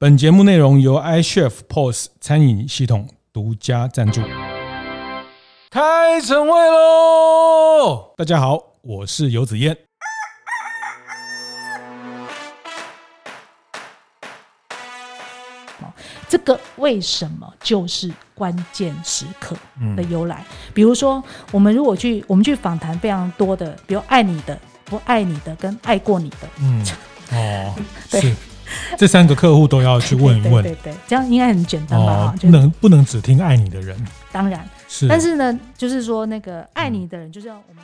本节目内容由 iChef POS 餐饮系统独家赞助。开晨会喽！大家好，我是游子燕。这个为什么就是关键时刻的由来？比如说，我们如果去我们去访谈非常多的，比如爱你的、不爱你的、跟爱过你的，嗯，哦，对。是 这三个客户都要去问一问，对对，这样应该很简单吧？哦、不能不能只听爱你的人，当然是。但是呢，就是说那个爱你的人，就是要我们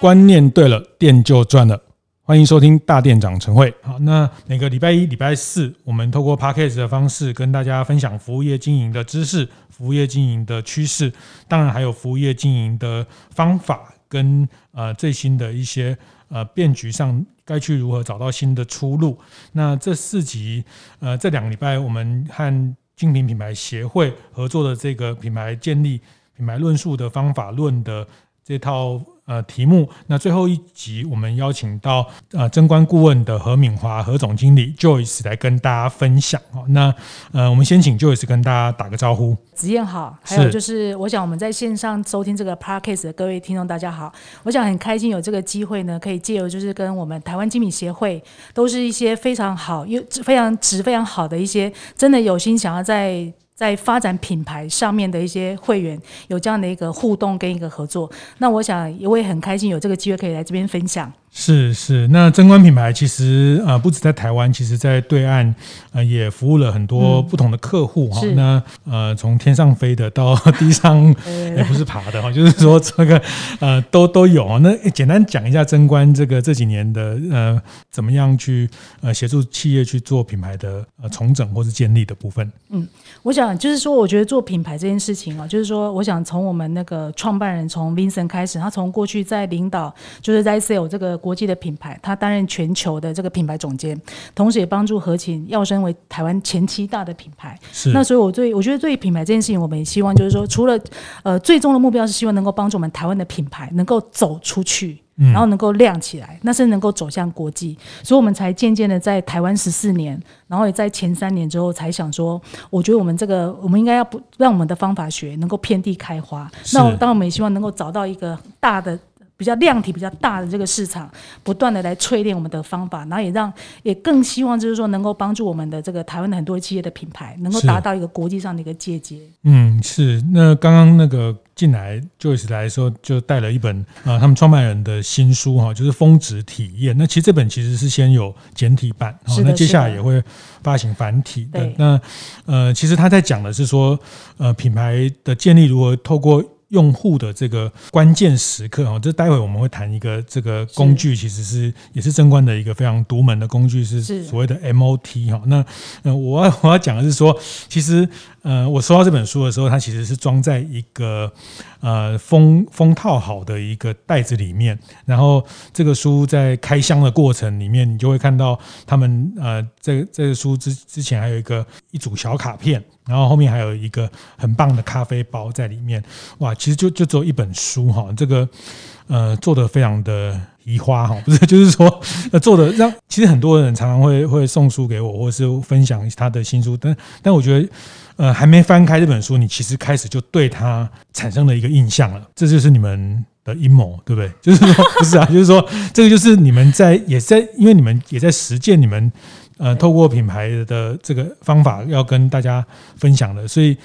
观念对了，店就赚了。欢迎收听大店长晨会。好，那每个礼拜一、礼拜四，我们透过 Podcast 的方式跟大家分享服务业经营的知识、服务业经营的趋势，当然还有服务业经营的方法跟呃最新的一些呃变局上。该去如何找到新的出路？那这四集，呃，这两个礼拜我们和精品品牌协会合作的这个品牌建立、品牌论述的方法论的这套。呃，题目。那最后一集，我们邀请到呃，贞观顾问的何敏华何总经理 Joyce 来跟大家分享。那呃，我们先请 Joyce 跟大家打个招呼。子燕好，还有就是，我想我们在线上收听这个 Podcast 的各位听众大家好。我想很开心有这个机会呢，可以借由就是跟我们台湾精品协会，都是一些非常好又非常值非常好的一些，真的有心想要在。在发展品牌上面的一些会员有这样的一个互动跟一个合作，那我想我也很开心有这个机会可以来这边分享。是是，那贞观品牌其实呃不止在台湾，其实在对岸呃也服务了很多不同的客户哈、嗯。那呃从天上飞的到地上 也不是爬的哈，就是说这个呃都都有啊。那简单讲一下贞观这个这几年的呃怎么样去呃协助企业去做品牌的呃重整或是建立的部分。嗯，我想就是说，我觉得做品牌这件事情啊，就是说，我想从我们那个创办人从 Vincent 开始，他从过去在领导就是在 sale 这个。国际的品牌，他担任全球的这个品牌总监，同时也帮助和勤要升为台湾前七大的品牌。是。那所以，我对我觉得对于品牌这件事情，我们也希望就是说，除了呃最终的目标是希望能够帮助我们台湾的品牌能够走出去，然后能够亮起来，那是能够走向国际。所以我们才渐渐的在台湾十四年，然后也在前三年之后才想说，我觉得我们这个我们应该要不让我们的方法学能够遍地开花。那当然我们也希望能够找到一个大的。比较量体比较大的这个市场，不断的来淬炼我们的方法，然后也让也更希望就是说能够帮助我们的这个台湾的很多企业的品牌，能够达到一个国际上的一个阶级。嗯，是。那刚刚那个进来 Joyce 来说，就带了一本啊，他们创办人的新书哈，就是峰值体验。那其实这本其实是先有简体版，那接下来也会发行繁体的。对。那呃，其实他在讲的是说，呃，品牌的建立如何透过。用户的这个关键时刻啊，这待会我们会谈一个这个工具，其实是也是贞观的一个非常独门的工具，是所谓的 MOT 哈。那呃，我要 我要讲的是说，其实。呃，我收到这本书的时候，它其实是装在一个呃封封套好的一个袋子里面。然后这个书在开箱的过程里面，你就会看到他们呃，这这个书之之前还有一个一组小卡片，然后后面还有一个很棒的咖啡包在里面。哇，其实就就只有一本书哈，这个呃做的非常的。移花哈，不是，就是说，呃，做的让其实很多人常常会会送书给我，或是分享他的新书，但但我觉得，呃，还没翻开这本书，你其实开始就对他产生了一个印象了，这就是你们的阴谋，对不对？就是说，不是啊，就是说，这个就是你们在也在，因为你们也在实践你们呃，透过品牌的这个方法要跟大家分享的，所以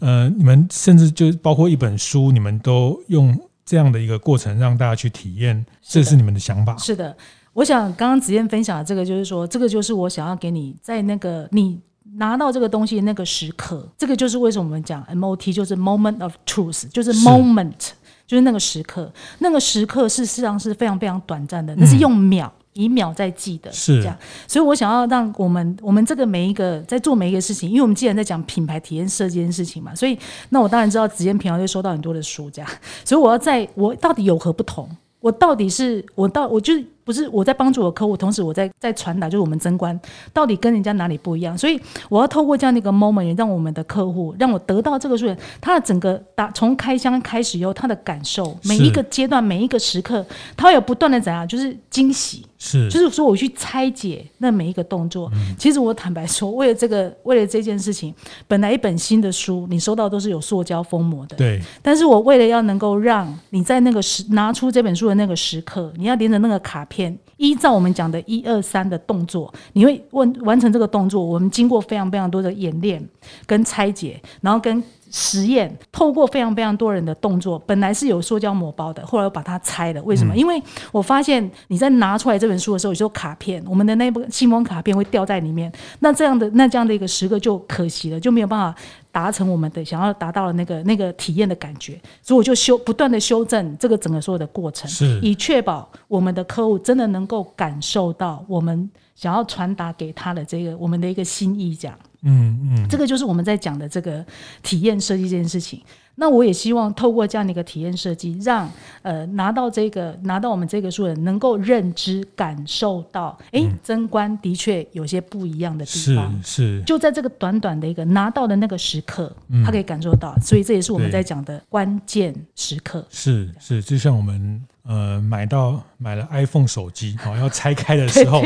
呃，你们甚至就包括一本书，你们都用。这样的一个过程让大家去体验，这是你们的想法。是的，我想刚刚子燕分享的这个，就是说，这个就是我想要给你在那个你拿到这个东西的那个时刻，这个就是为什么我们讲 MOT，就是 Moment of Truth，就是 Moment，是就是那个时刻，那个时刻事实上是非常非常短暂的，那是用秒。嗯以秒在计的，是。这样，所以我想要让我们，我们这个每一个在做每一个事情，因为我们既然在讲品牌体验设计这件事情嘛，所以那我当然知道紫燕平常就收到很多的书，这样，所以我要在我到底有何不同？我到底是我到我就不是我在帮助我的客户，同时我在在传达，就是我们真观到底跟人家哪里不一样。所以我要透过这样的一个 moment，让我们的客户让我得到这个数据，他的整个打从开箱开始以后，他的感受，每一个阶段每一个时刻，他会有不断的怎样，就是惊喜。是，就是说我去拆解那每一个动作。嗯、其实我坦白说，为了这个，为了这件事情，本来一本新的书，你收到都是有塑胶封膜的。对。但是我为了要能够让你在那个时拿出这本书的那个时刻，你要连着那个卡片，依照我们讲的一二三的动作，你会问完成这个动作。我们经过非常非常多的演练跟拆解，然后跟。实验透过非常非常多人的动作，本来是有塑胶膜包的，后来又把它拆了。为什么？嗯、因为我发现你在拿出来这本书的时候，有时候卡片，我们的那部信封卡片会掉在里面。那这样的那这样的一个十个就可惜了，就没有办法达成我们的想要达到的那个那个体验的感觉。所以我就修不断的修正这个整个所有的过程，是以确保我们的客户真的能够感受到我们想要传达给他的这个我们的一个心意，这样。嗯嗯，这个就是我们在讲的这个体验设计这件事情。那我也希望透过这样的一个体验设计，让呃拿到这个拿到我们这个书的人能够认知感受到，哎，贞观的确有些不一样的地方。是是，就在这个短短的一个拿到的那个时刻，他可以感受到。所以这也是我们在讲的关键时刻。是是，就像我们。呃，买到买了 iPhone 手机，好、哦、要拆开的时候，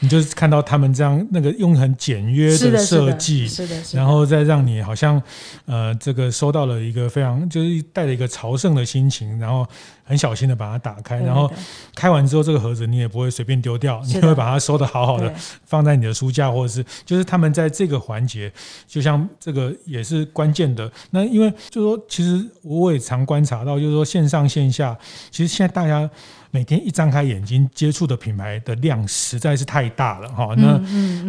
你就是看到他们这样那个用很简约的设计，是的，然后再让你好像呃这个收到了一个非常就是带着一个朝圣的心情，然后很小心的把它打开，然后开完之后这个盒子你也不会随便丢掉，你会把它收的好好的放在你的书架，或者是就是他们在这个环节，就像这个也是关键的。那因为就是说，其实我也常观察到，就是说线上线下，其实现在大家每天一张开眼睛接触的品牌的量实在是太大了哈。那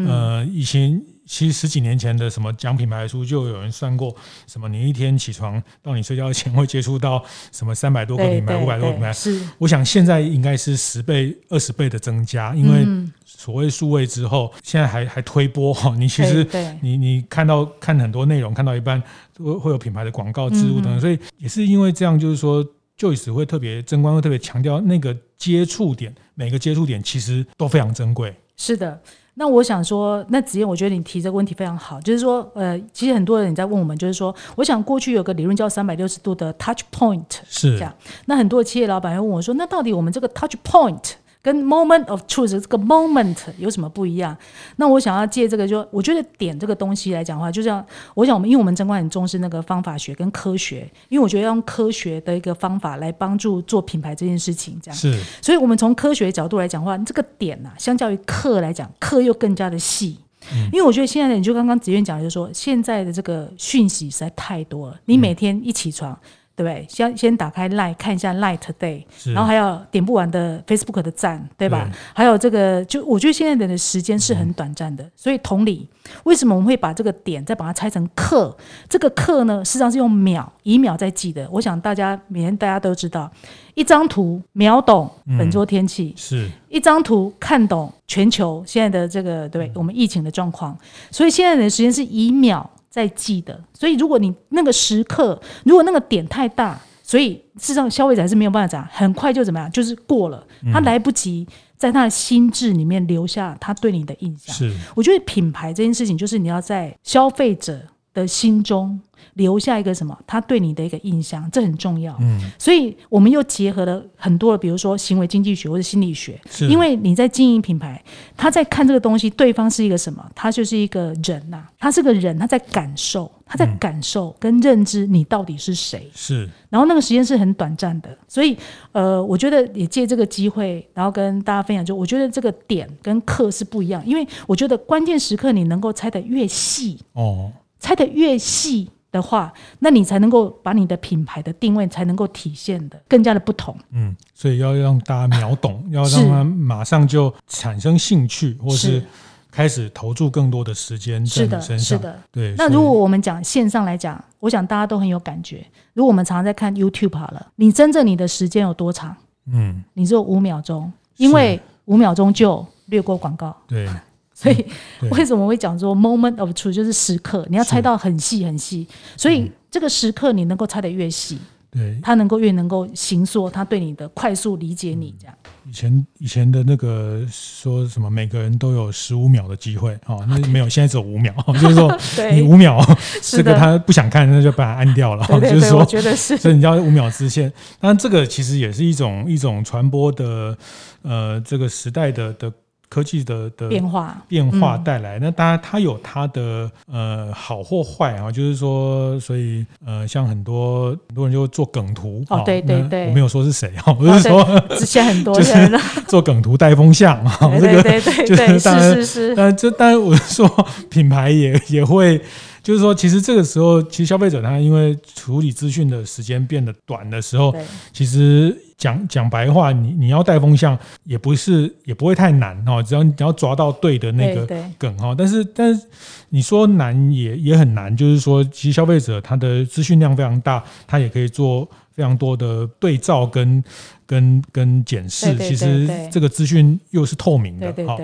呃，以前其实十几年前的什么讲品牌书，就有人算过，什么你一天起床到你睡觉前会接触到什么三百多个品牌、五百多个品牌。是，我想现在应该是十倍、二十倍的增加，因为所谓数位之后，现在还还推播哈。你其实你你看到看很多内容，看到一半会会有品牌的广告植入等等，所以也是因为这样，就是说。Joyce 会特别争光，会特别强调那个接触点，每个接触点其实都非常珍贵。是的，那我想说，那子燕，我觉得你提这个问题非常好，就是说，呃，其实很多人你在问我们，就是说，我想过去有个理论叫三百六十度的 Touch Point，是这样。那很多企业老板会问我说，那到底我们这个 Touch Point？跟 moment of truth 这个 moment 有什么不一样？那我想要借这个，就我觉得点这个东西来讲的话，就像我想我们，因为我们真观很重视那个方法学跟科学，因为我觉得要用科学的一个方法来帮助做品牌这件事情，这样是。所以我们从科学角度来讲的话，这个点呐、啊，相较于课来讲，课又更加的细。嗯、因为我觉得现在的，你就刚刚子彦讲的就是说，现在的这个讯息实在太多了，你每天一起床。嗯对不对？先先打开 Line 看一下 Line Today，然后还有点不完的 Facebook 的赞，对吧？对还有这个，就我觉得现在人的时间是很短暂的，嗯、所以同理，为什么我们会把这个点再把它拆成克？这个克呢，实际上是用秒以秒在记的。我想大家每天大家都知道，一张图秒懂本周天气，嗯、是一张图看懂全球现在的这个对、嗯、我们疫情的状况。所以现在人的时间是以秒。在记的，所以如果你那个时刻，如果那个点太大，所以事实上消费者还是没有办法讲，很快就怎么样，就是过了，他来不及在他的心智里面留下他对你的印象。是，我觉得品牌这件事情，就是你要在消费者的心中。留下一个什么？他对你的一个印象，这很重要。嗯，所以我们又结合了很多的，比如说行为经济学或者心理学。是，因为你在经营品牌，他在看这个东西，对方是一个什么？他就是一个人呐、啊，他是个人，他在感受，他在感受跟认知你到底是谁。是，然后那个时间是很短暂的，所以呃，我觉得也借这个机会，然后跟大家分享，就我觉得这个点跟课是不一样，因为我觉得关键时刻你能够猜得越细哦，猜得越细。的话，那你才能够把你的品牌的定位才能够体现的更加的不同。嗯，所以要让大家秒懂，要让他马上就产生兴趣，或是开始投注更多的时间在你身上。是的，是的，对。那如果我们讲线上来讲，我想大家都很有感觉。如果我们常常在看 YouTube 好了，你真正你的时间有多长？嗯，你只有五秒钟，因为五秒钟就略过广告。对。所以为什么会讲说 moment of truth 就是时刻，你要猜到很细很细，所以这个时刻你能够猜得越细，对，他能够越能够形塑，他对你的快速理解你这样。以前以前的那个说什么每个人都有十五秒的机会哦，那没有，现在只有五秒，就是说你五秒这个他不想看，那就把它按掉了。就是说，我觉得是，所以你要五秒之限。当然，这个其实也是一种一种传播的呃这个时代的的。科技的的变化。变化带来，嗯、那当然它有它的呃好或坏啊，就是说，所以呃，像很多很多人就做梗图哦，对对对，我没有说是谁哈，我是说之前很多人做梗图带风向啊，这个对对 对，就是是是是，呃，这当然我是说品牌也 也会。就是说，其实这个时候，其实消费者他因为处理资讯的时间变得短的时候，其实讲讲白话，你你要带风向也不是也不会太难哦，只要你要抓到对的那个梗哈。但是但是你说难也也很难，就是说，其实消费者他的资讯量非常大，他也可以做。非常多的对照跟跟跟检视，其实这个资讯又是透明的，哈，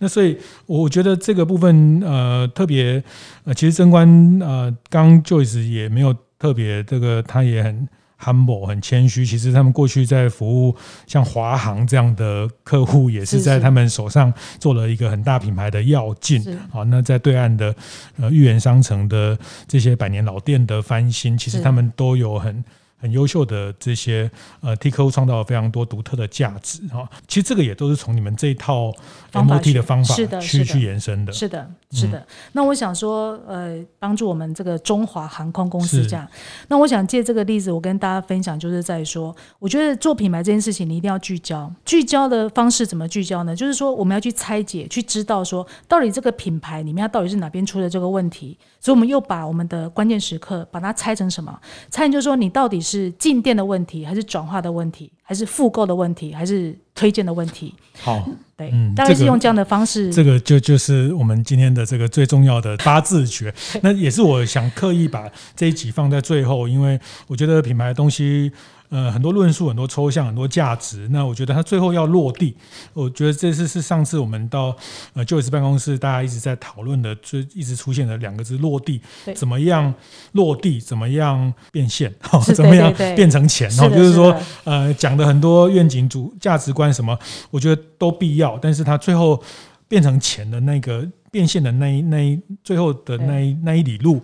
那所以我觉得这个部分呃特别呃，其实贞观呃刚 Joyce 也没有特别这个，他也很 humble 很谦虚。其实他们过去在服务像华航这样的客户，也是在他们手上做了一个很大品牌的药进。好，那在对岸的呃豫园商城的这些百年老店的翻新，其实他们都有很。很优秀的这些呃，替客户创造了非常多独特的价值哈。其实这个也都是从你们这一套 MOT 的方法去去去延伸的。是的，是的。那我想说，呃，帮助我们这个中华航空公司这样。那我想借这个例子，我跟大家分享，就是在说，我觉得做品牌这件事情，你一定要聚焦。聚焦的方式怎么聚焦呢？就是说，我们要去拆解，去知道说，到底这个品牌里面它到底是哪边出了这个问题。所以，我们又把我们的关键时刻把它拆成什么？拆成就是说，你到底是。进店的问题，还是转化的问题，还是复购的问题，还是推荐的问题？好，对，嗯，大概是用这样的方式。这个就就是我们今天的这个最重要的八字诀。那也是我想刻意把这一集放在最后，因为我觉得品牌的东西。呃，很多论述，很多抽象，很多价值。那我觉得它最后要落地。我觉得这次是上次我们到呃 Joyce 办公室，大家一直在讨论的，就一直出现的两个字“落地”。怎么样落地？怎么样变现？怎么样变成钱？哦就是说，呃，讲的很多愿景、主价值观什么，我觉得都必要。但是它最后变成钱的那个。变现的那一那一最后的那一那一里路，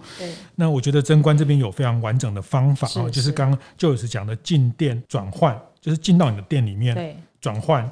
那我觉得贞观这边有非常完整的方法啊，就是刚刚 Joyce 讲的进店转换，就是进到你的店里面转换、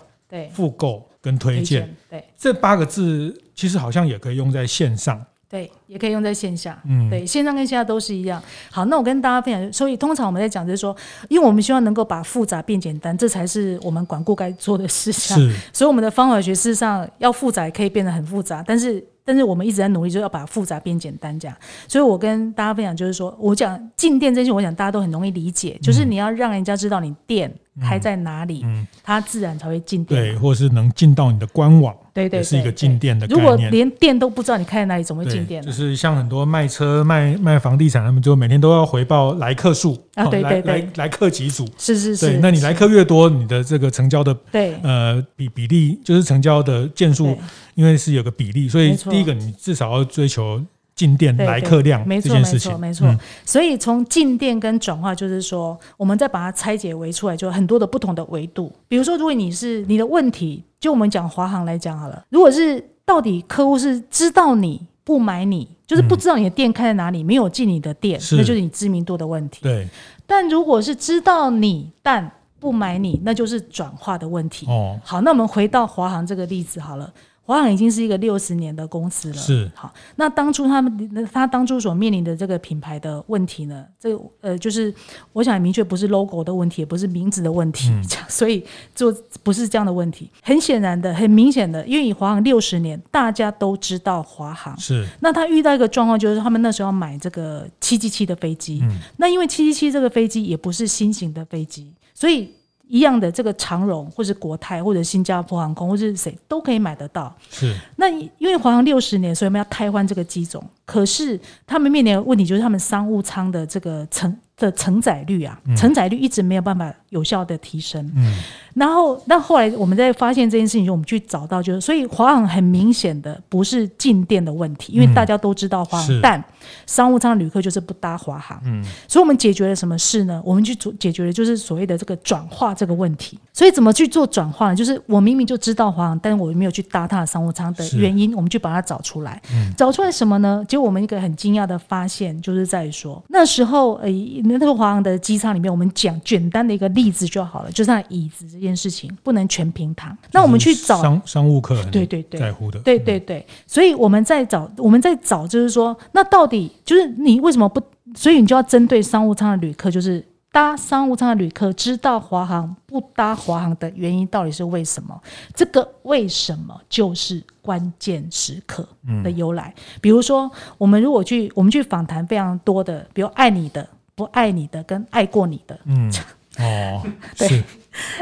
复购跟推荐，对，这八个字其实好像也可以用在线上。对，也可以用在线下。嗯，对，线上跟线下都是一样。好，那我跟大家分享，所以通常我们在讲就是说，因为我们希望能够把复杂变简单，这才是我们管顾该做的事情。是，所以我们的方法学事实上要复杂，可以变得很复杂，但是。但是我们一直在努力，就要把复杂变简单，这样。所以我跟大家分享，就是说我讲进店这些，我想大家都很容易理解，就是你要让人家知道你店开在哪里，它自然才会进店。对，或者是能进到你的官网，对对，是一个进店的概念。如果连店都不知道你开在哪里，怎么会进店？就是像很多卖车、卖卖房地产，他们就每天都要回报来客数啊，对对对，来来客几组，是是是。那你来客越多，你的这个成交的对呃比比例，就是成交的件数。因为是有个比例，所以第一个你至少要追求进店来客量这件事情，没错没错。嗯、所以从进店跟转化，就是说，我们再把它拆解为出来，就很多的不同的维度。比如说，如果你是你的问题，就我们讲华航来讲好了，如果是到底客户是知道你不买你，就是不知道你的店开在哪里，没有进你的店，嗯、那就是你知名度的问题。对。但如果是知道你但不买你，那就是转化的问题。哦。好，那我们回到华航这个例子好了。华航已经是一个六十年的公司了。是好，那当初他们他当初所面临的这个品牌的问题呢？这个呃，就是我想明确，不是 logo 的问题，也不是名字的问题，嗯、所以就不是这样的问题。很显然的，很明显的，因为华航六十年，大家都知道华航。是。那他遇到一个状况，就是他们那时候要买这个七七七的飞机。嗯。那因为七七七这个飞机也不是新型的飞机，所以。一样的这个长荣，或是国泰，或者新加坡航空，或者是谁都可以买得到。是。那因为华航六十年，所以我们要汰换这个机种。可是他们面临的问题就是他们商务舱的这个承的承载率啊，承载率一直没有办法有效的提升。嗯。然后，那后来我们在发现这件事情，就我们去找到，就是所以华航很明显的不是进店的问题，因为大家都知道华航，但商务舱旅客就是不搭华航。嗯，所以我们解决了什么事呢？我们去做解决的就是所谓的这个转化这个问题。所以怎么去做转化呢？就是我明明就知道华航，但是我没有去搭它的商务舱的原因，我们去把它找出来。嗯，找出来什么呢？结果我们一个很惊讶的发现，就是在于说那时候呃那个华航的机舱里面，我们讲简单的一个例子就好了，就是那椅子这件事情不能全平躺。那我们去找商商务客对对对在乎的，对对对，所以我们在找我们在找，就是说，那到底就是你为什么不？所以你就要针对商务舱的旅客，就是搭商务舱的旅客知道华航不搭华航的原因到底是为什么？这个为什么就是关键时刻的由来。嗯、比如说，我们如果去我们去访谈非常多的，比如爱你的、不爱你的跟爱过你的，嗯，哦，对。是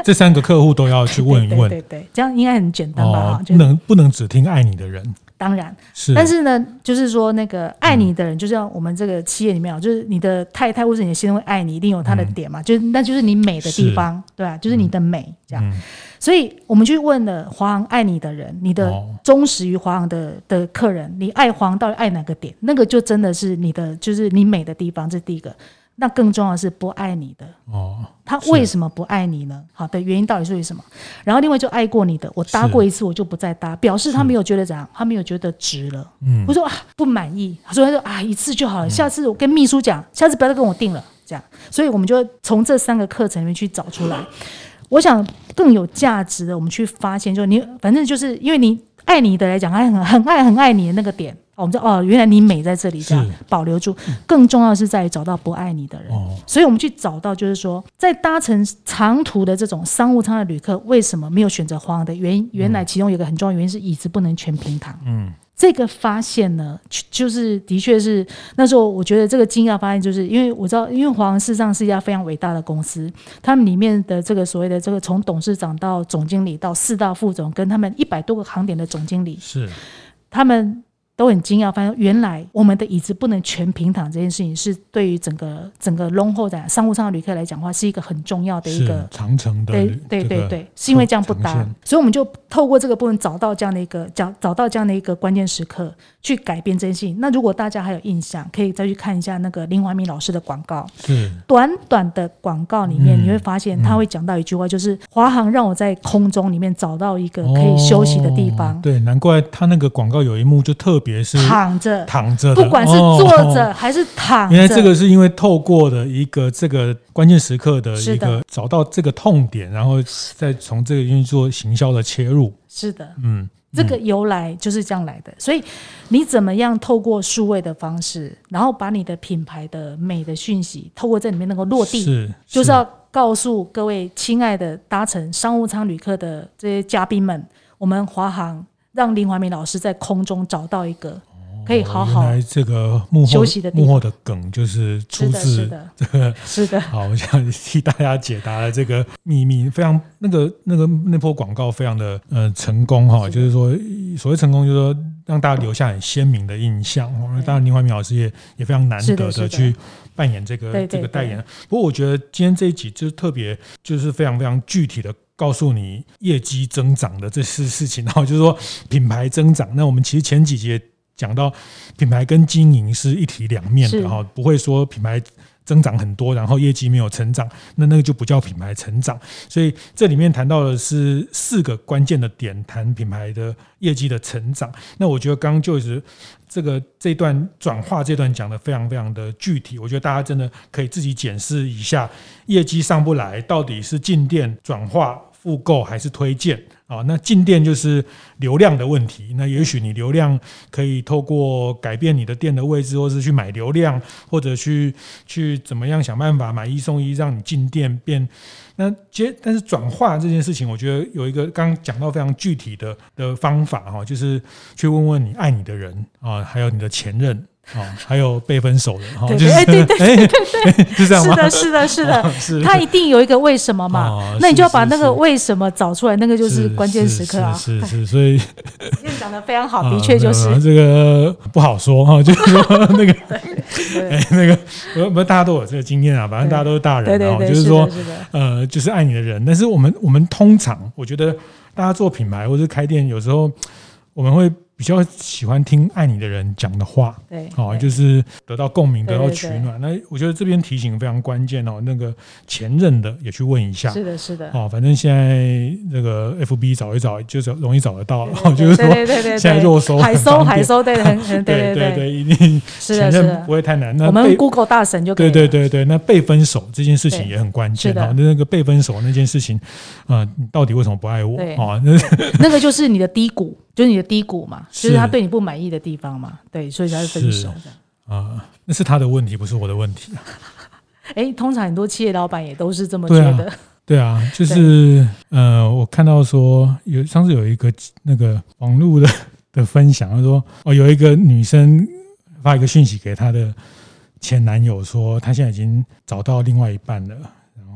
这三个客户都要去问一问，对对，对，这样应该很简单吧？哦，不能不能只听爱你的人，当然是。但是呢，就是说那个爱你的人，就像我们这个企业里面啊，就是你的太太或者你的先生会爱你，一定有他的点嘛，就是那就是你美的地方，对吧？就是你的美这样。所以我们去问了华航爱你的人，你的忠实于华航的的客人，你爱华航到底爱哪个点？那个就真的是你的，就是你美的地方，这是第一个。那更重要的是不爱你的哦，他为什么不爱你呢？好的原因到底是为什么？然后另外就爱过你的，我搭过一次我就不再搭，表示他没有觉得怎样，他没有觉得值了。嗯，我说啊不满意，所以他说啊一次就好了，下次我跟秘书讲，下次不要再跟我订了，这样。所以我们就从这三个课程里面去找出来，我想更有价值的，我们去发现，就你反正就是因为你爱你的来讲，他很很爱很爱你的那个点。我们知道哦，原来你美在这里，这样保留住。更重要的是在于找到不爱你的人，哦、所以我们去找到，就是说，在搭乘长途的这种商务舱的旅客，为什么没有选择华航的原因？原来其中有一个很重要原因是椅子不能全平躺。嗯，这个发现呢，就是的确是那时候我觉得这个惊讶发现，就是因为我知道，因为华航事实上是一家非常伟大的公司，他们里面的这个所谓的这个从董事长到总经理到四大副总，跟他们一百多个航点的总经理，是他们。都很惊讶，发现原来我们的椅子不能全平躺这件事情，是对于整个整个 long haul 的商务舱的旅客来讲的话，是一个很重要的一个长城的。对对对对，是因为这样不搭，所以我们就透过这个部分找到这样的一个找找到这样的一个关键时刻，去改变这件事情。那如果大家还有印象，可以再去看一下那个林怀民老师的广告。是短短的广告里面，你会发现他会讲到一句话，就是华航让我在空中里面找到一个可以休息的地方。对，难怪他那个广告有一幕就特别。躺着，躺着，不管是坐着还是躺着。原来这个是因为透过的一个这个关键时刻的一个找到这个痛点，然后再从这个运作行销的切入。是的，嗯，这个由来就是这样来的。所以你怎么样透过数位的方式，然后把你的品牌的美的讯息透过这里面能够落地，是，就是要告诉各位亲爱的搭乘商务舱旅客的这些嘉宾们，我们华航。让林怀民老师在空中找到一个可以好好这个幕后休息的幕后的梗，就是出自这个是的。好，我想替大家解答了这个秘密，非常那个那个那波广告非常的呃成功哈，就是说所谓成功，就是说让大家留下很鲜明的印象。当然，林怀民老师也也非常难得的去扮演这个这个代言。不过，我觉得今天这一集就是特别，就是非常非常具体的。告诉你业绩增长的这些事情，然后就是说品牌增长。那我们其实前几节讲到品牌跟经营是一体两面的哈，不会说品牌增长很多，然后业绩没有成长，那那个就不叫品牌成长。所以这里面谈到的是四个关键的点，谈品牌的业绩的成长。那我觉得刚刚就是。这个这段转化这段讲的非常非常的具体，我觉得大家真的可以自己检视一下，业绩上不来到底是进店转化复购还是推荐啊？那进店就是流量的问题，那也许你流量可以透过改变你的店的位置，或是去买流量，或者去去怎么样想办法买一送一，让你进店变。那接，但是转化这件事情，我觉得有一个刚讲到非常具体的的方法哈，就是去问问你爱你的人啊，还有你的前任。哦，还有被分手的，哈，就是对对对对对，是这样吗？是的，是的，是的，是。他一定有一个为什么嘛？那你就要把那个为什么找出来，那个就是关键时刻啊。是是，所以讲的非常好，的确就是这个不好说哈，就是说 那个，哎，那个不不，大家都有这个经验啊，反正大家都是大人啊，就是说，呃，就是爱你的人。但是我们我们通常，我觉得大家做品牌或者开店，有时候我们会。比较喜欢听爱你的人讲的话，对，哦，就是得到共鸣，得到取暖。那我觉得这边提醒非常关键哦，那个前任的也去问一下，是的，是的，哦，反正现在那个 FB 找一找，就是容易找得到，就是说，对对对，现在肉搜海搜海搜，对，很很对对对，一定前任不会太难。那我们 Google 大神就。对对对对，那被分手这件事情也很关键哦，那那个被分手那件事情，啊，你到底为什么不爱我？啊？那那个就是你的低谷。就是你的低谷嘛，就是他对你不满意的地方嘛，对，所以才会分手的啊，那是他的问题，不是我的问题。哎，通常很多企业老板也都是这么觉得。对啊，就是呃，我看到说有上次有一个那个网络的的分享，他说哦，有一个女生发一个讯息给她的前男友，说她现在已经找到另外一半了，然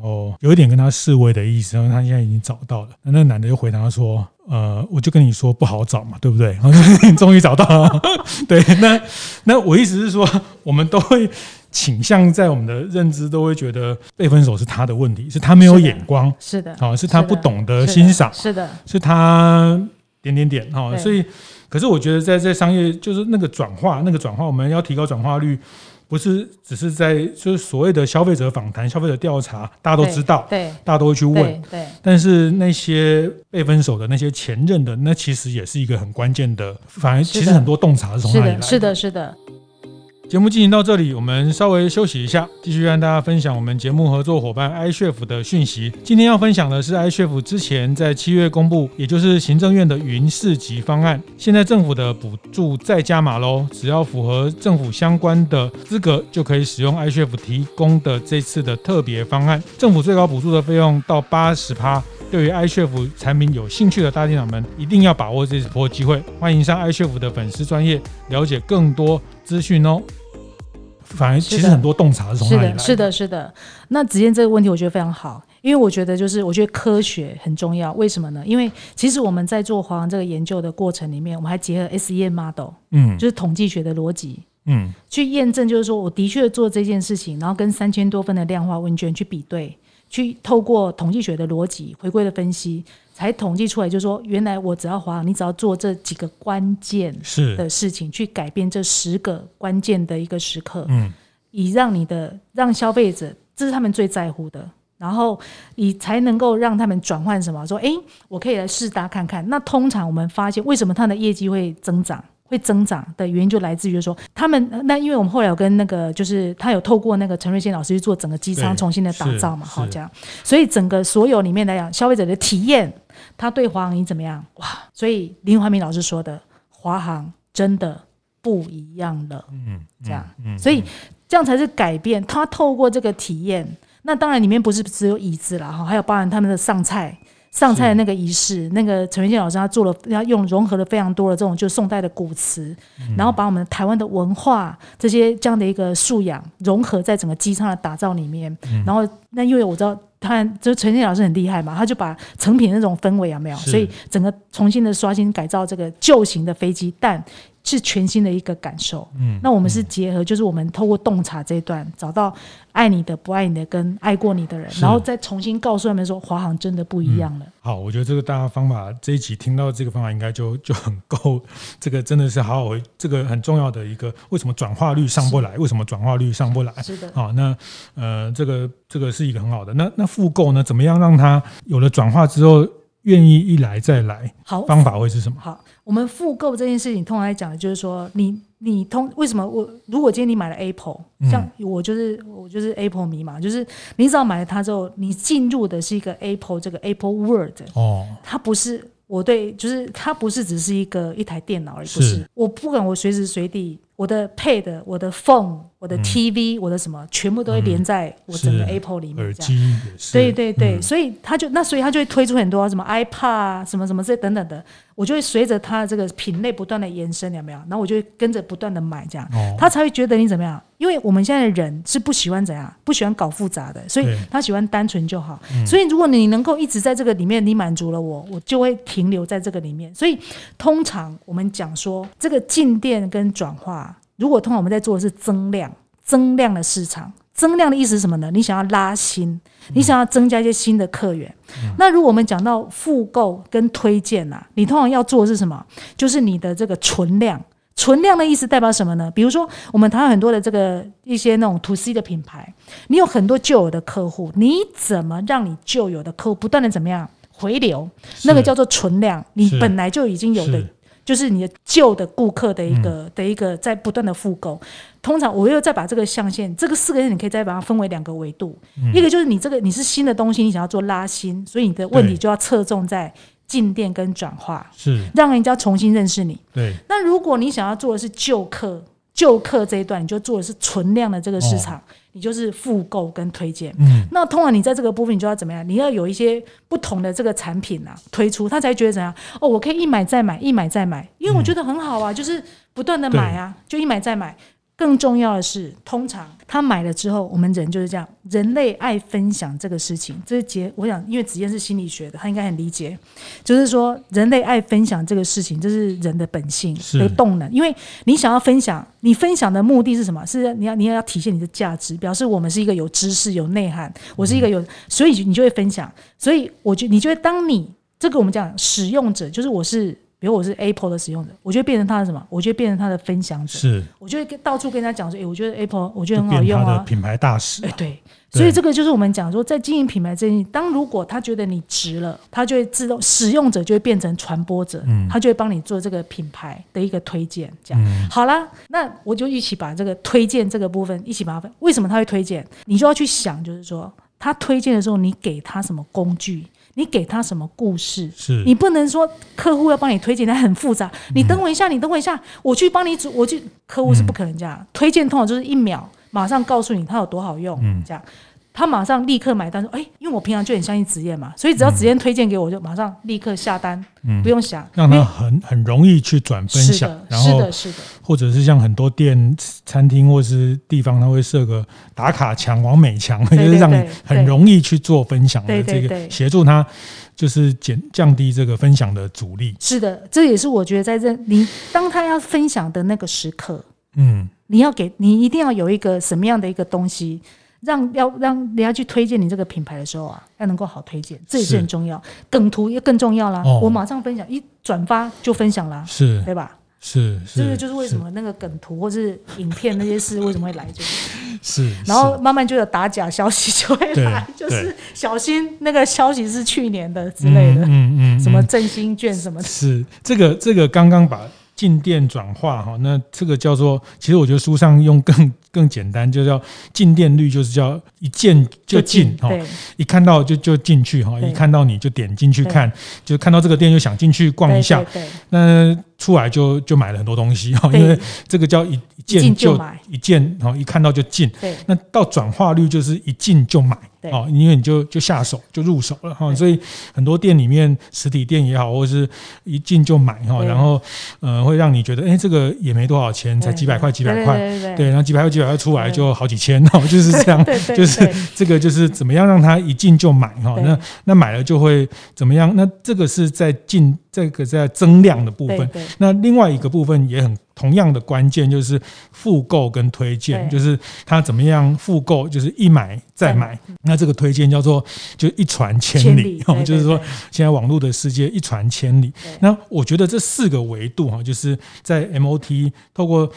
后有一点跟他示威的意思，然后他现在已经找到了，那那男的就回答说。呃，我就跟你说不好找嘛，对不对？然后你终于找到了，对。那那我意思是说，我们都会倾向在我们的认知都会觉得被分手是他的问题，是他没有眼光，是的，啊，是他不懂得欣赏，是的，是他点点点哈。所以，可是我觉得在在商业就是那个转化，那个转化，我们要提高转化率。不是只是在就是所谓的消费者访谈、消费者调查，大家都知道，对，大家都会去问，对。对，但是那些被分手的那些前任的，那其实也是一个很关键的。反而其实很多洞察是从哪里来的？是的，是的。是的节目进行到这里，我们稍微休息一下，继续跟大家分享我们节目合作伙伴 iCHEF 的讯息。今天要分享的是 iCHEF 之前在七月公布，也就是行政院的云四级方案，现在政府的补助再加码喽，只要符合政府相关的资格，就可以使用 iCHEF 提供的这次的特别方案，政府最高补助的费用到八十趴。对于 iCHEF 产品有兴趣的大店长们，一定要把握这次波机会，欢迎上 iCHEF 的粉丝专业了解更多资讯哦。反而其实很多洞察是从哪里来的？是的，是的。那子燕这个问题我觉得非常好，因为我觉得就是我觉得科学很重要。为什么呢？因为其实我们在做华航这个研究的过程里面，我们还结合 SEM model，嗯，就是统计学的逻辑，嗯，去验证就是说我的确做这件事情，然后跟三千多份的量化问卷去比对，去透过统计学的逻辑回归的分析。才统计出来，就是说，原来我只要华航，你只要做这几个关键的事情，去改变这十个关键的一个时刻，嗯，以让你的让消费者，这是他们最在乎的，然后你才能够让他们转换什么？说，哎，我可以来试搭看看。那通常我们发现，为什么他的业绩会增长？会增长的原因就来自于说，他们那因为我们后来有跟那个就是他有透过那个陈瑞先老师去做整个机舱重新的打造嘛，好这样，所以整个所有里面来讲，消费者的体验，他对华航你怎么样？哇！所以林怀民老师说的，华航真的不一样了，嗯，这样，嗯，所以这样才是改变。他透过这个体验，那当然里面不是只有椅子了哈，还有包含他们的上菜。上菜的那个仪式，那个陈元健老师他做了，他用融合了非常多的这种就宋代的古词，然后把我们台湾的文化这些这样的一个素养融合在整个机舱的打造里面，然后那因为我知道他就陈建老师很厉害嘛，他就把成品那种氛围有没有，所以整个重新的刷新改造这个旧型的飞机，但。是全新的一个感受，嗯，那我们是结合，就是我们透过洞察这一段，找到爱你的、不爱你的跟爱过你的人，然后再重新告诉他们说，华航真的不一样了。嗯、好，我觉得这个大家方法这一集听到这个方法应该就 就很够，这个真的是好好，这个很重要的一个，为什么转化率上不来？为什么转化率上不来？是的，好，那呃，这个这个是一个很好的，那那复购呢？怎么样让它有了转化之后？愿意一来再来，好，方法会是什么？好，我们复购这件事情，通常来讲的就是说，你你通为什么我如果今天你买了 Apple，像我就是我就是 Apple 迷嘛，就是你只要买了它之后，你进入的是一个 Apple 这个 Apple World 哦，它不是我对，就是它不是只是一个一台电脑而已，不是，我不管我随时随地。我的 Pad、我的 Phone、我的 TV、我的什么，全部都会连在我整个 Apple 里面。耳机也是。对对对，所以他就那，所以他就会推出很多什么 iPad 啊，什么什么这等等的。我就会随着他的这个品类不断的延伸，有没有？然后我就会跟着不断的买，这样，他才会觉得你怎么样？因为我们现在的人是不喜欢怎样，不喜欢搞复杂的，所以他喜欢单纯就好。所以如果你能够一直在这个里面，你满足了我，我就会停留在这个里面。所以通常我们讲说，这个进店跟转化，如果通常我们在做的是增量、增量的市场。增量的意思是什么呢？你想要拉新，你想要增加一些新的客源。嗯、那如果我们讲到复购跟推荐啊，你通常要做的是什么？就是你的这个存量。存量的意思代表什么呢？比如说，我们谈很多的这个一些那种 to C 的品牌，你有很多旧有的客户，你怎么让你旧有的客户不断的怎么样回流？那个叫做存量，你本来就已经有的。就是你的旧的顾客的一个、嗯、的一个在不断的复购，通常我又再把这个象限，这个四个字你可以再把它分为两个维度，嗯、一个就是你这个你是新的东西，你想要做拉新，所以你的问题就要侧重在进店跟转化，是。让人家重新认识你。对，那如果你想要做的是旧客。旧客这一段，你就做的是存量的这个市场，哦、你就是复购跟推荐。嗯，那通常你在这个部分，你就要怎么样？你要有一些不同的这个产品啊推出，他才觉得怎样？哦，我可以一买再买，一买再买，因为我觉得很好啊，嗯、就是不断的买啊，就一买再买。更重要的是，通常他买了之后，我们人就是这样，人类爱分享这个事情。这是结，我想，因为子嫣是心理学的，他应该很理解。就是说，人类爱分享这个事情，这是人的本性和动能。因为你想要分享，你分享的目的是什么？是你要你要体现你的价值，表示我们是一个有知识、有内涵，我是一个有，所以你就会分享。所以我觉，你就会当你这个我们讲使用者，就是我是。比如我是 Apple 的使用者，我就会变成他的什么？我就会变成他的分享者。是，我就会跟到处跟人家讲说，哎、欸，我觉得 Apple 我觉得很好用啊。品牌大使、啊。哎、欸，对。所以这个就是我们讲说，在经营品牌这件事，当如果他觉得你值了，他就会自动使用者就会变成传播者，嗯、他就会帮你做这个品牌的一个推荐。这样、嗯、好了，那我就一起把这个推荐这个部分一起麻烦。为什么他会推荐？你就要去想，就是说他推荐的时候，你给他什么工具？你给他什么故事？是你不能说客户要帮你推荐，他很复杂。你等我一下，你等我一下，我去帮你组，我去。客户是不可能这样、嗯、推荐，通常就是一秒，马上告诉你它有多好用，嗯、这样。他马上立刻买单，说：“哎，因为我平常就很相信子嫣嘛，所以只要子嫣推荐给我，就马上立刻下单，嗯、不用想，让他很很容易去转分享。然后，是的，是的，或者是像很多店、餐厅或是地方，他会设个打卡墙、网美墙，就是让你很容易去做分享的这个，协助他就是减降低这个分享的阻力。是的，这也是我觉得在这你当他要分享的那个时刻，嗯，你要给你一定要有一个什么样的一个东西。”让要让人家去推荐你这个品牌的时候啊，要能够好推荐，这也是很重要。梗图也更重要啦，我马上分享，一转发就分享啦，是，对吧？是，这个就是为什么那个梗图或是影片那些事为什么会来，就 是，然后慢慢就有打假消息就会来，就是小心那个消息是去年的之类的，嗯嗯，什么振兴券什么的，是这个这个刚刚把进店转化哈，那这个叫做，其实我觉得书上用更。更简单，就叫进店率，就是叫一见就进哈，一看到就就进去哈，一看到你就点进去看，就看到这个店就想进去逛一下，那出来就就买了很多东西哈，因为这个叫一一见就一见哈一看到就进，那到转化率就是一进就买。哦，因为你就就下手就入手了哈，所以很多店里面实体店也好，或者是一进就买哈，然后呃会让你觉得哎、欸、这个也没多少钱，才几百块几百块，对，然后几百块几百块出来就好几千 哦，就是这样，就是这个就是怎么样让他一进就买哈，那那买了就会怎么样？那这个是在进这个在增量的部分，那另外一个部分也很。同样的关键就是复购跟推荐，就是他怎么样复购，就是一买再买。那这个推荐叫做就一传千里，就是说现在网络的世界一传千里。那我觉得这四个维度哈，就是在 MOT 透过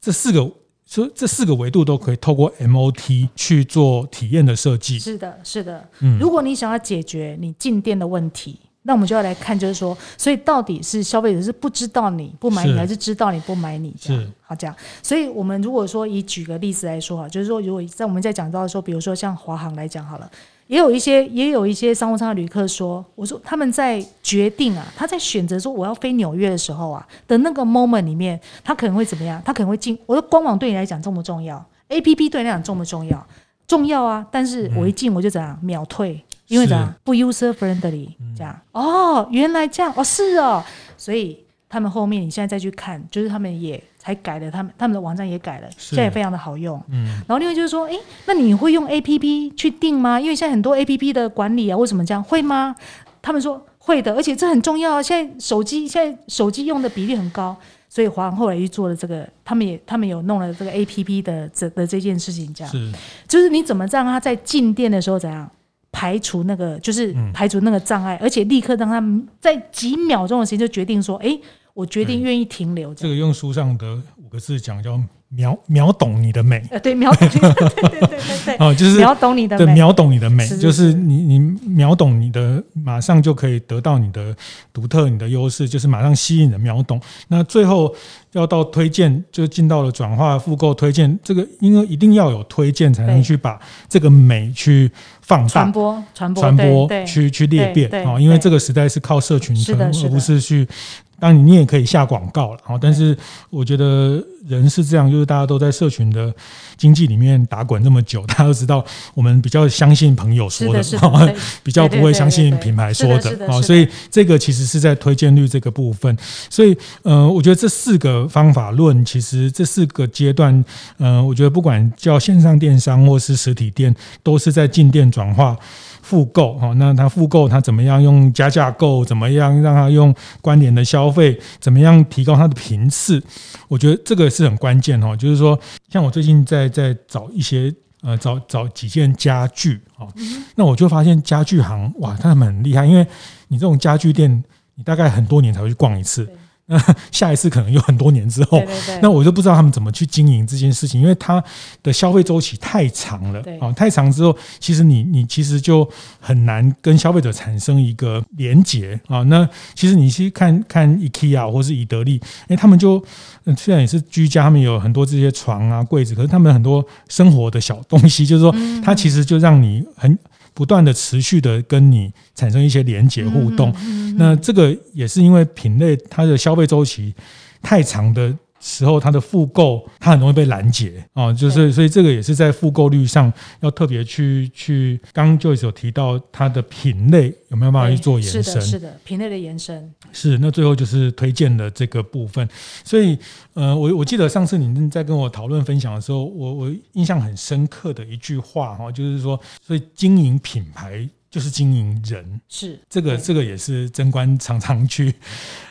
这四个说这四个维度都可以透过 MOT 去做体验的设计。是的，是的。嗯，如果你想要解决你进店的问题。那我们就要来看，就是说，所以到底是消费者是不知道你不买你，还是知道你不买你？这样是好这样。所以，我们如果说以举个例子来说哈，就是说，如果在我们在讲到的时候，比如说像华航来讲好了，也有一些也有一些商务舱的旅客说，我说他们在决定啊，他在选择说我要飞纽约的时候啊的那个 moment 里面，他可能会怎么样？他可能会进。我说官网对你来讲重不重要？APP 对你来讲重不重要？重要啊！但是我一进我就怎样秒退。因为怎样不 user friendly 这样哦，原来这样哦，是哦，所以他们后面你现在再去看，就是他们也才改了，他们他们的网站也改了，现在也非常的好用。嗯，然后另外就是说，诶，那你会用 APP 去订吗？因为现在很多 APP 的管理啊，为什么这样？会吗？他们说会的，而且这很重要啊。现在手机现在手机用的比例很高，所以华航后来又做了这个，他们也他们有弄了这个 APP 的这的这件事情，这样是就是你怎么让他在进店的时候怎样排除那个就是排除那个障碍，嗯、而且立刻让他们在几秒钟的时间就决定说，哎，我决定愿意停留这。这个用书上的五个字讲叫。秒秒懂你的美，呃，对，秒懂，对对对对对，哦，就是秒懂你的美，秒懂你的美，就是你你秒懂你的，马上就可以得到你的独特，你的优势，就是马上吸引的，秒懂。那最后要到推荐，就进到了转化、复购、推荐，这个因为一定要有推荐，才能去把这个美去放大、传播、传播、传播，去去裂变啊。因为这个时代是靠社群层，而不是去。当然，你也可以下广告了，但是我觉得人是这样，就是大家都在社群的经济里面打滚这么久，大家都知道，我们比较相信朋友说的，的 比较不会相信品牌说的啊。所以这个其实是在推荐率这个部分。所以，呃，我觉得这四个方法论，其实这四个阶段，呃，我觉得不管叫线上电商或是实体店，都是在进店转化。复购哈，那他复购他怎么样用加价购？怎么样让他用关联的消费？怎么样提高他的频次？我觉得这个是很关键哈。就是说，像我最近在在找一些呃找找几件家具啊，那我就发现家具行哇，他们很厉害，因为你这种家具店，你大概很多年才会去逛一次。那 下一次可能有很多年之后，那我就不知道他们怎么去经营这件事情，因为它的消费周期太长了啊，太长之后，其实你你其实就很难跟消费者产生一个连结啊。那其实你去看看 IKEA 或是以得利，哎，他们就虽然也是居家，他们有很多这些床啊、柜子，可是他们很多生活的小东西，就是说，它其实就让你很。不断的持续的跟你产生一些连接互动，那这个也是因为品类它的消费周期太长的。时候，它的复购它很容易被拦截啊，就是所以这个也是在复购率上要特别去去。刚刚 Joyce 有提到它的品类有没有办法去做延伸？是的，是的，品类的延伸是。那最后就是推荐的这个部分。所以呃，我我记得上次你在跟我讨论分享的时候，我我印象很深刻的一句话哈，就是说，所以经营品牌。就是经营人，是这个这个也是贞观常常去，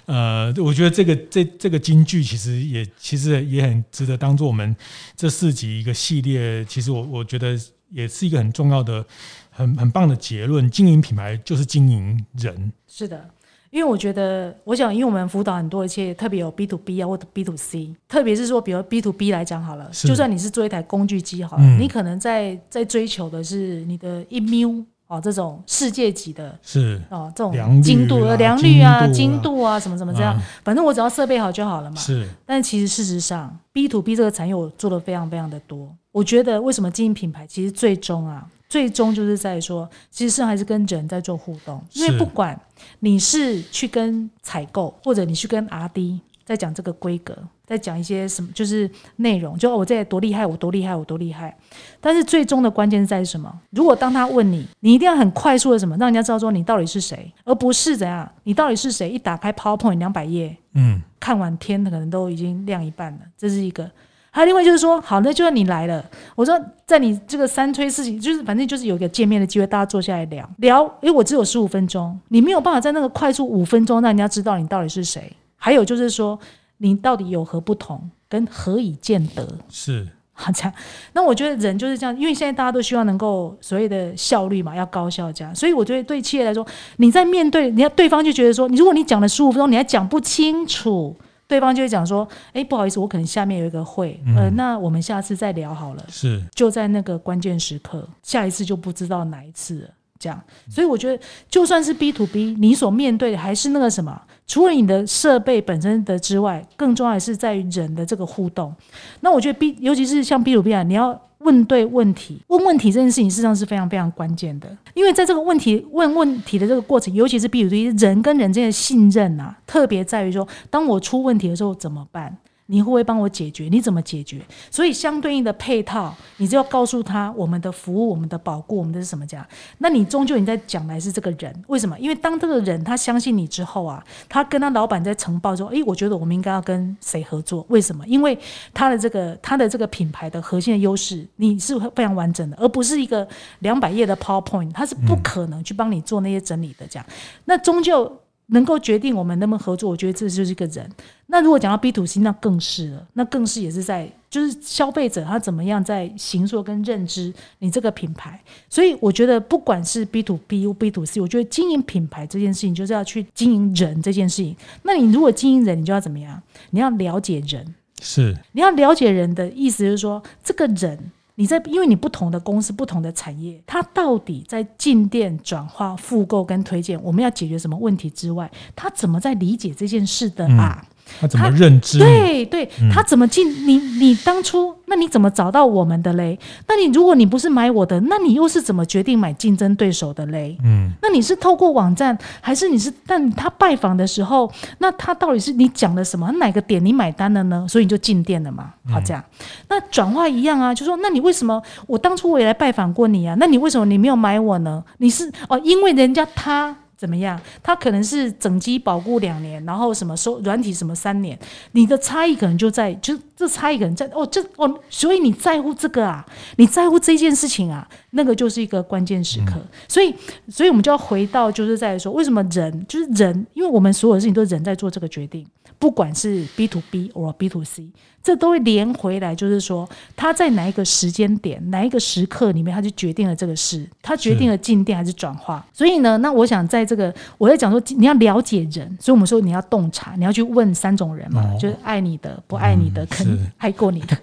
呃，我觉得这个这这个京剧其实也其实也很值得当做我们这四集一个系列。其实我我觉得也是一个很重要的、很很棒的结论。经营品牌就是经营人，是的，因为我觉得，我想，因为我们辅导很多一些特别有 B to B 啊或者 B to C，特别是说，比如 B to B 来讲好了，就算你是做一台工具机好了，嗯、你可能在在追求的是你的一秒。哦，这种世界级的，是哦，这种精度、良率啊、精度啊，什么什么这样，反正我只要设备好就好了嘛。是，但其实事实上，B to B 这个产业我做的非常非常的多。我觉得为什么经营品牌，其实最终啊，最终就是在说，其实是还是跟人在做互动。因为不管你是去跟采购，或者你去跟 RD 在讲这个规格。在讲一些什么，就是内容，就我这多厉害，我多厉害，我多厉害。但是最终的关键是在于什么？如果当他问你，你一定要很快速的什么，让人家知道说你到底是谁，而不是怎样，你到底是谁？一打开 PowerPoint 两百页，嗯，看完天可能都已经亮一半了，这是一个。还有另外就是说，好，那就算你来了，我说在你这个三催四请，就是反正就是有一个见面的机会，大家坐下来聊聊。因为我只有十五分钟，你没有办法在那个快速五分钟让人家知道你到底是谁。还有就是说。你到底有何不同？跟何以见得？是好这样。那我觉得人就是这样，因为现在大家都希望能够所谓的效率嘛，要高效这样。所以我觉得对企业来说，你在面对人家对方就觉得说，你如果你讲了十五分钟，你还讲不清楚，对方就会讲说，哎，不好意思，我可能下面有一个会，嗯、呃，那我们下次再聊好了。是就在那个关键时刻，下一次就不知道哪一次了。这样，所以我觉得，就算是 B to B，你所面对的还是那个什么？除了你的设备本身的之外，更重要的是在于人的这个互动。那我觉得 B，尤其是像 B 组 B 啊，你要问对问题，问问题这件事情，事实上是非常非常关键的。因为在这个问题问问题的这个过程，尤其是 B 组 B，人跟人之间的信任啊，特别在于说，当我出问题的时候怎么办？你会不会帮我解决？你怎么解决？所以相对应的配套，你就要告诉他我们的服务、我们的保固、我们的是什么讲？那你终究你在讲来是这个人，为什么？因为当这个人他相信你之后啊，他跟他老板在呈报说：“诶，我觉得我们应该要跟谁合作？为什么？因为他的这个他的这个品牌的核心的优势，你是非常完整的，而不是一个两百页的 PowerPoint，他是不可能去帮你做那些整理的。这样，那终究。能够决定我们能不能合作，我觉得这就是一个人。那如果讲到 B to C，那更是了，那更是也是在就是消费者他怎么样在形塑跟认知你这个品牌。所以我觉得不管是 B to B 或 B to C，我觉得经营品牌这件事情就是要去经营人这件事情。那你如果经营人，你就要怎么样？你要了解人，是你要了解人的意思，就是说这个人。你在，因为你不同的公司、不同的产业，它到底在进店、转化、复购跟推荐，我们要解决什么问题之外，它怎么在理解这件事的啊？嗯他怎么认知？对对，他怎么进？你你当初，那你怎么找到我们的嘞？那你如果你不是买我的，那你又是怎么决定买竞争对手的嘞？嗯，那你是透过网站，还是你是？但他拜访的时候，那他到底是你讲的什么？哪个点你买单了呢？所以你就进店了嘛？好，这样。那转化一样啊，就说那你为什么我当初我也来拜访过你啊？那你为什么你没有买我呢？你是哦，因为人家他。怎么样？他可能是整机保固两年，然后什么收软体什么三年，你的差异可能就在，就这差异可能在哦，这哦，所以你在乎这个啊，你在乎这件事情啊，那个就是一个关键时刻。嗯、所以，所以我们就要回到，就是在说，为什么人就是人，因为我们所有的事情都是人在做这个决定。不管是 B to B 或 B to C，这都会连回来，就是说他在哪一个时间点、哪一个时刻里面，他就决定了这个事，他决定了进店还是转化。所以呢，那我想在这个我在讲说，你要了解人，所以我们说你要洞察，你要去问三种人嘛，哦、就是爱你的、不爱你的、跟、嗯、爱过你的。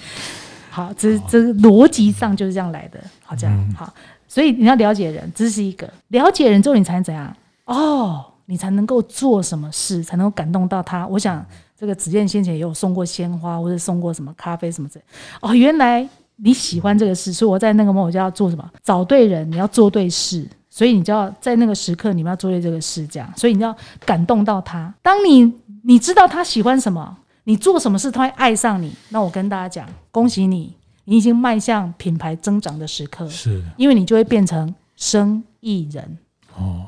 好，这这逻辑上就是这样来的。好，这样、嗯、好，所以你要了解人，这是一个了解人之后，你才能怎样？哦。你才能够做什么事，才能够感动到他。我想这个子健先前也有送过鲜花，或者送过什么咖啡什么之类。哦，原来你喜欢这个事，所以我在那个梦我就要做什么？找对人，你要做对事，所以你就要在那个时刻你们要做对这个事，这样，所以你要感动到他。当你你知道他喜欢什么，你做什么事他会爱上你，那我跟大家讲，恭喜你，你已经迈向品牌增长的时刻，是因为你就会变成生意人哦。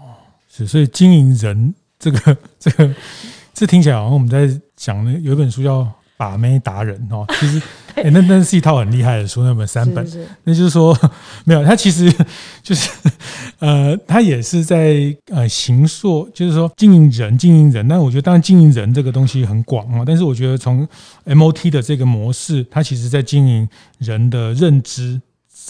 是，所以经营人这个这个，这听起来好像我们在讲那有一本书叫《把妹达人》哦，其实 那那是一套很厉害的书，那本三本，是是那就是说没有，他其实就是呃，他也是在呃行塑，就是说经营人，经营人。但我觉得当然经营人这个东西很广啊，但是我觉得从 MOT 的这个模式，它其实在经营人的认知。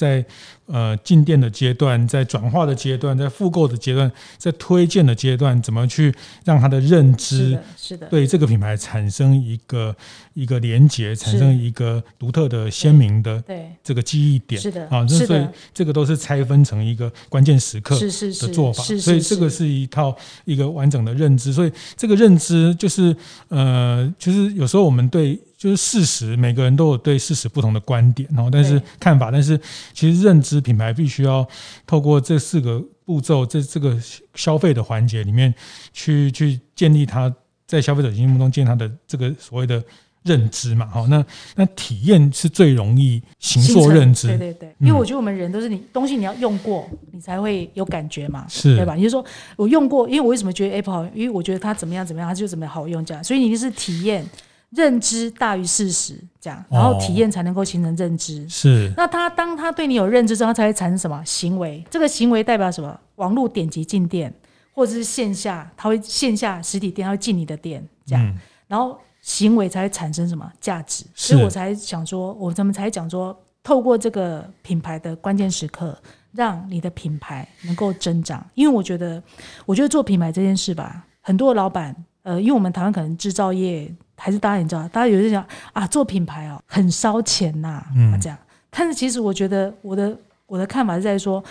在呃进店的阶段，在转化的阶段，在复购的阶段，在推荐的阶段，怎么去让他的认知是的对这个品牌产生一个一个连接，产生一个独特的鲜明的这个记忆点。是的啊，所以这个都是拆分成一个关键时刻的做法，所以这个是一套一个完整的认知，所以这个认知就是呃，就是有时候我们对。就是事实，每个人都有对事实不同的观点，然后但是看法，但是其实认知品牌必须要透过这四个步骤，这这个消费的环节里面去去建立它在消费者心目中建立它的这个所谓的认知嘛，好，那那体验是最容易形塑认知，对对对，因为我觉得我们人都是你东西你要用过，你才会有感觉嘛，是对吧？你就说我用过，因为我为什么觉得 Apple 好？因为我觉得它怎么样怎么样，它就怎么样好用这样，所以你就是体验。认知大于事实，这样，然后体验才能够形成认知。是，那他当他对你有认知之后，他才会产生什么行为？这个行为代表什么？网络点击进店，或者是线下，他会线下实体店，他会进你的店，这样，然后行为才会产生什么价值？所以我才想说，我怎么才讲说，透过这个品牌的关键时刻，让你的品牌能够增长。因为我觉得，我觉得做品牌这件事吧，很多老板，呃，因为我们台湾可能制造业。还是大家你知道，大家有人讲啊，做品牌哦，很烧钱呐，啊，嗯，这样。但是其实我觉得，我的我的看法是在说，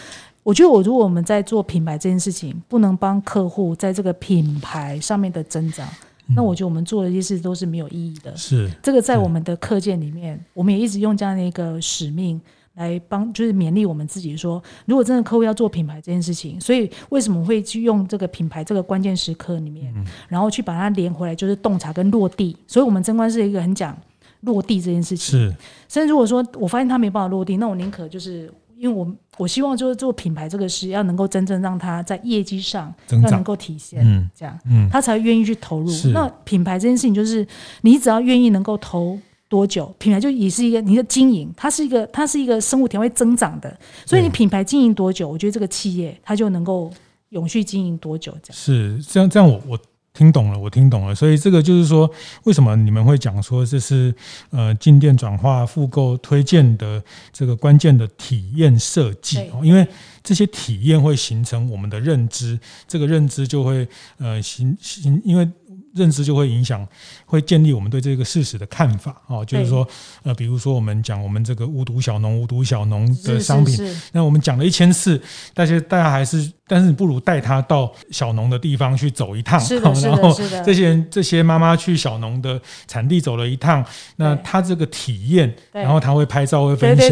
我觉得我如果我们在做品牌这件事情，不能帮客户在这个品牌上面的增长，嗯，那我觉得我们做的一些事都是没有意义的。是这个在我们的课件里面，我们也一直用这样的一个使命。来帮就是勉励我们自己说，如果真的客户要做品牌这件事情，所以为什么会去用这个品牌这个关键时刻里面，然后去把它连回来，就是洞察跟落地。所以，我们贞观是一个很讲落地这件事情。是，甚至如果说我发现他没办法落地，那我宁可就是因为我我希望就是做品牌这个事要能够真正让他在业绩上要能够体现，这样，他才愿意去投入。那品牌这件事情就是你只要愿意能够投。多久？品牌就也是一个你的经营，它是一个它是一个生物体会增长的，所以你品牌经营多久，我觉得这个企业它就能够永续经营多久？这样是这样，这样我我。听懂了，我听懂了，所以这个就是说，为什么你们会讲说这是呃进店转化复购推荐的这个关键的体验设计？因为这些体验会形成我们的认知，这个认知就会呃形形，因为。认知就会影响，会建立我们对这个事实的看法哦。就是说，呃，比如说我们讲我们这个无毒小农、无毒小农的商品，那我们讲了一千次，但是大家还是，但是你不如带他到小农的地方去走一趟，然后这些人这些妈妈去小农的产地走了一趟，那他这个体验，然后他会拍照、会分享，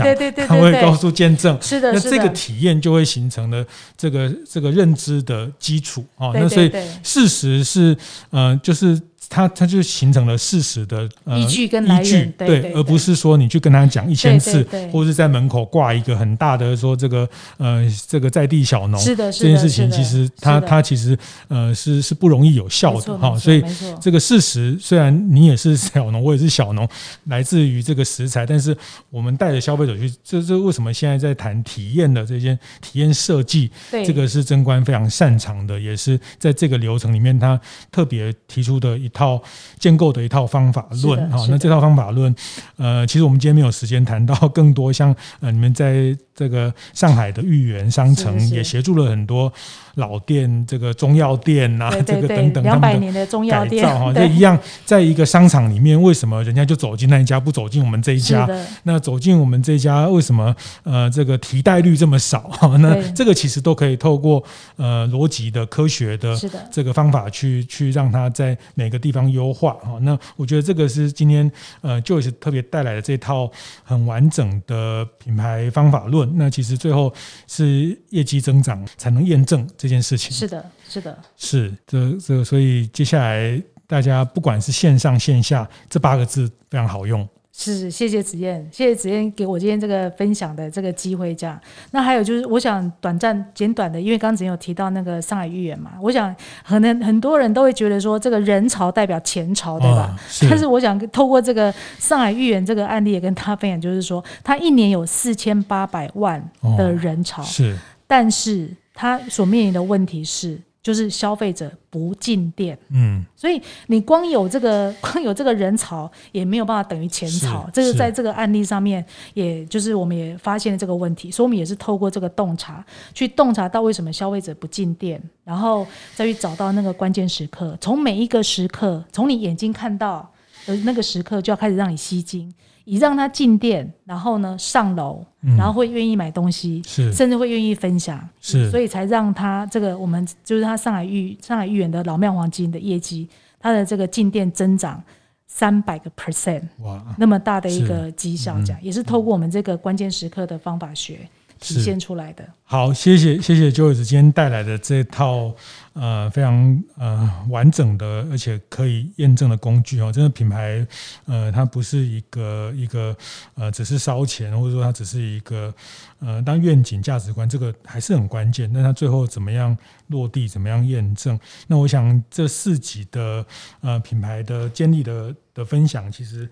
他会告诉见证，是的，那这个体验就会形成了这个这个认知的基础啊。那所以事实是，呃。就是它，它就形成了事实的依据跟依据，对，而不是说你去跟他讲一千次，或者是在门口挂一个很大的说这个呃这个在地小农，是的，这件事情其实它它其实呃是是不容易有效的哈，所以这个事实虽然你也是小农，我也是小农，来自于这个食材，但是我们带着消费者去，这这为什么现在在谈体验的这些体验设计，这个是贞观非常擅长的，也是在这个流程里面他特别提出的一套。套建构的一套方法论啊，那这套方法论，呃，其实我们今天没有时间谈到更多，像呃，你们在这个上海的豫园商城也协助了很多老店，这个中药店呐、啊，这个等等，两百年的中药店哈，这一样，在一个商场里面，为什么人家就走进那一家，不走进我们这一家？那走进我们这一家，为什么呃，这个提代率这么少？哈，那这个其实都可以透过呃逻辑的科学的这个方法去去让它在每个地方优化哈。那我觉得这个是今天呃 Joyce 特别带来的这套很完整的品牌方法论。那其实最后是业绩增长才能验证这件事情。是的，是的，是这这，所以接下来大家不管是线上线下，这八个字非常好用。是，谢谢子燕，谢谢子燕给我今天这个分享的这个机会。这样，那还有就是，我想短暂简短的，因为刚刚子燕有提到那个上海豫园嘛，我想可能很多人都会觉得说，这个人潮代表钱潮，对吧？哦、是。但是我想透过这个上海豫园这个案例，也跟他分享，就是说，他一年有四千八百万的人潮，哦、是，但是他所面临的问题是。就是消费者不进店，嗯，所以你光有这个 光有这个人潮也没有办法等于钱潮，这个在这个案例上面，也就是我们也发现了这个问题，所以我们也是透过这个洞察去洞察到为什么消费者不进店，然后再去找到那个关键时刻，从每一个时刻，从你眼睛看到的那个时刻就要开始让你吸睛。以让他进店，然后呢上楼，然后会愿意买东西，嗯、甚至会愿意分享，是，所以才让他这个我们就是他上海豫上海豫园的老庙黄金的业绩，他的这个进店增长三百个 percent，哇，那么大的一个绩效，这样、嗯、也是透过我们这个关键时刻的方法学体现出来的。好，谢谢谢谢 Joyce 今天带来的这套。呃，非常呃完整的，而且可以验证的工具哦。这个品牌，呃，它不是一个一个呃，只是烧钱，或者说它只是一个呃，当愿景价值观这个还是很关键。那它最后怎么样落地，怎么样验证？那我想这四集的呃品牌的建立的的分享，其实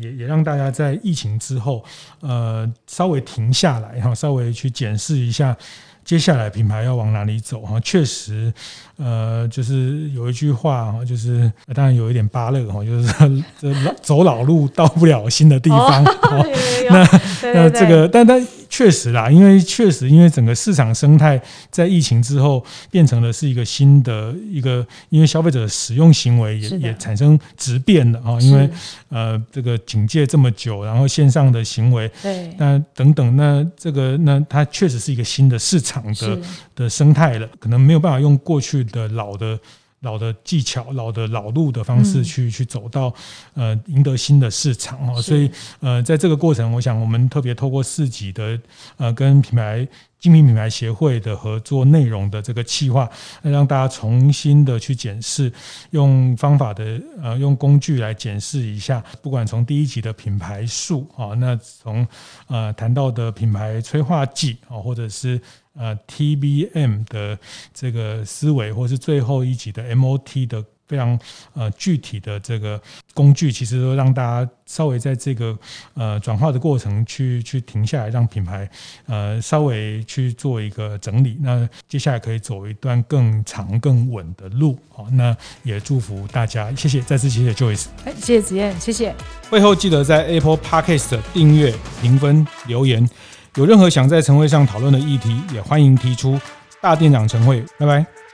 也也让大家在疫情之后呃稍微停下来然后，稍微去检视一下。接下来品牌要往哪里走哈？确实，呃，就是有一句话哈，就是当然有一点巴乐哈，就是 这走老路到不了新的地方。那那这个，但但。确实啦，因为确实，因为整个市场生态在疫情之后变成了是一个新的一个，因为消费者的使用行为也也产生质变了啊。因为呃，这个警戒这么久，然后线上的行为，对，那等等，那这个那它确实是一个新的市场的的生态了，可能没有办法用过去的老的。老的技巧、老的老路的方式去、嗯、去走到呃赢得新的市场哦，所以呃在这个过程，我想我们特别透过市集的呃跟品牌精品品牌协会的合作内容的这个企划，让大家重新的去检视，用方法的呃用工具来检视一下，不管从第一集的品牌数啊，那从呃谈到的品牌催化剂啊，或者是。呃，TBM 的这个思维，或是最后一集的 MOT 的非常呃具体的这个工具，其实都让大家稍微在这个呃转化的过程去去停下来，让品牌呃稍微去做一个整理。那接下来可以走一段更长更稳的路。好，那也祝福大家，谢谢，再次谢谢 Joyce，哎，谢谢子燕，谢谢。会后记得在 Apple Podcast 订阅、评分、留言。有任何想在晨会上讨论的议题，也欢迎提出。大店长晨会，拜拜。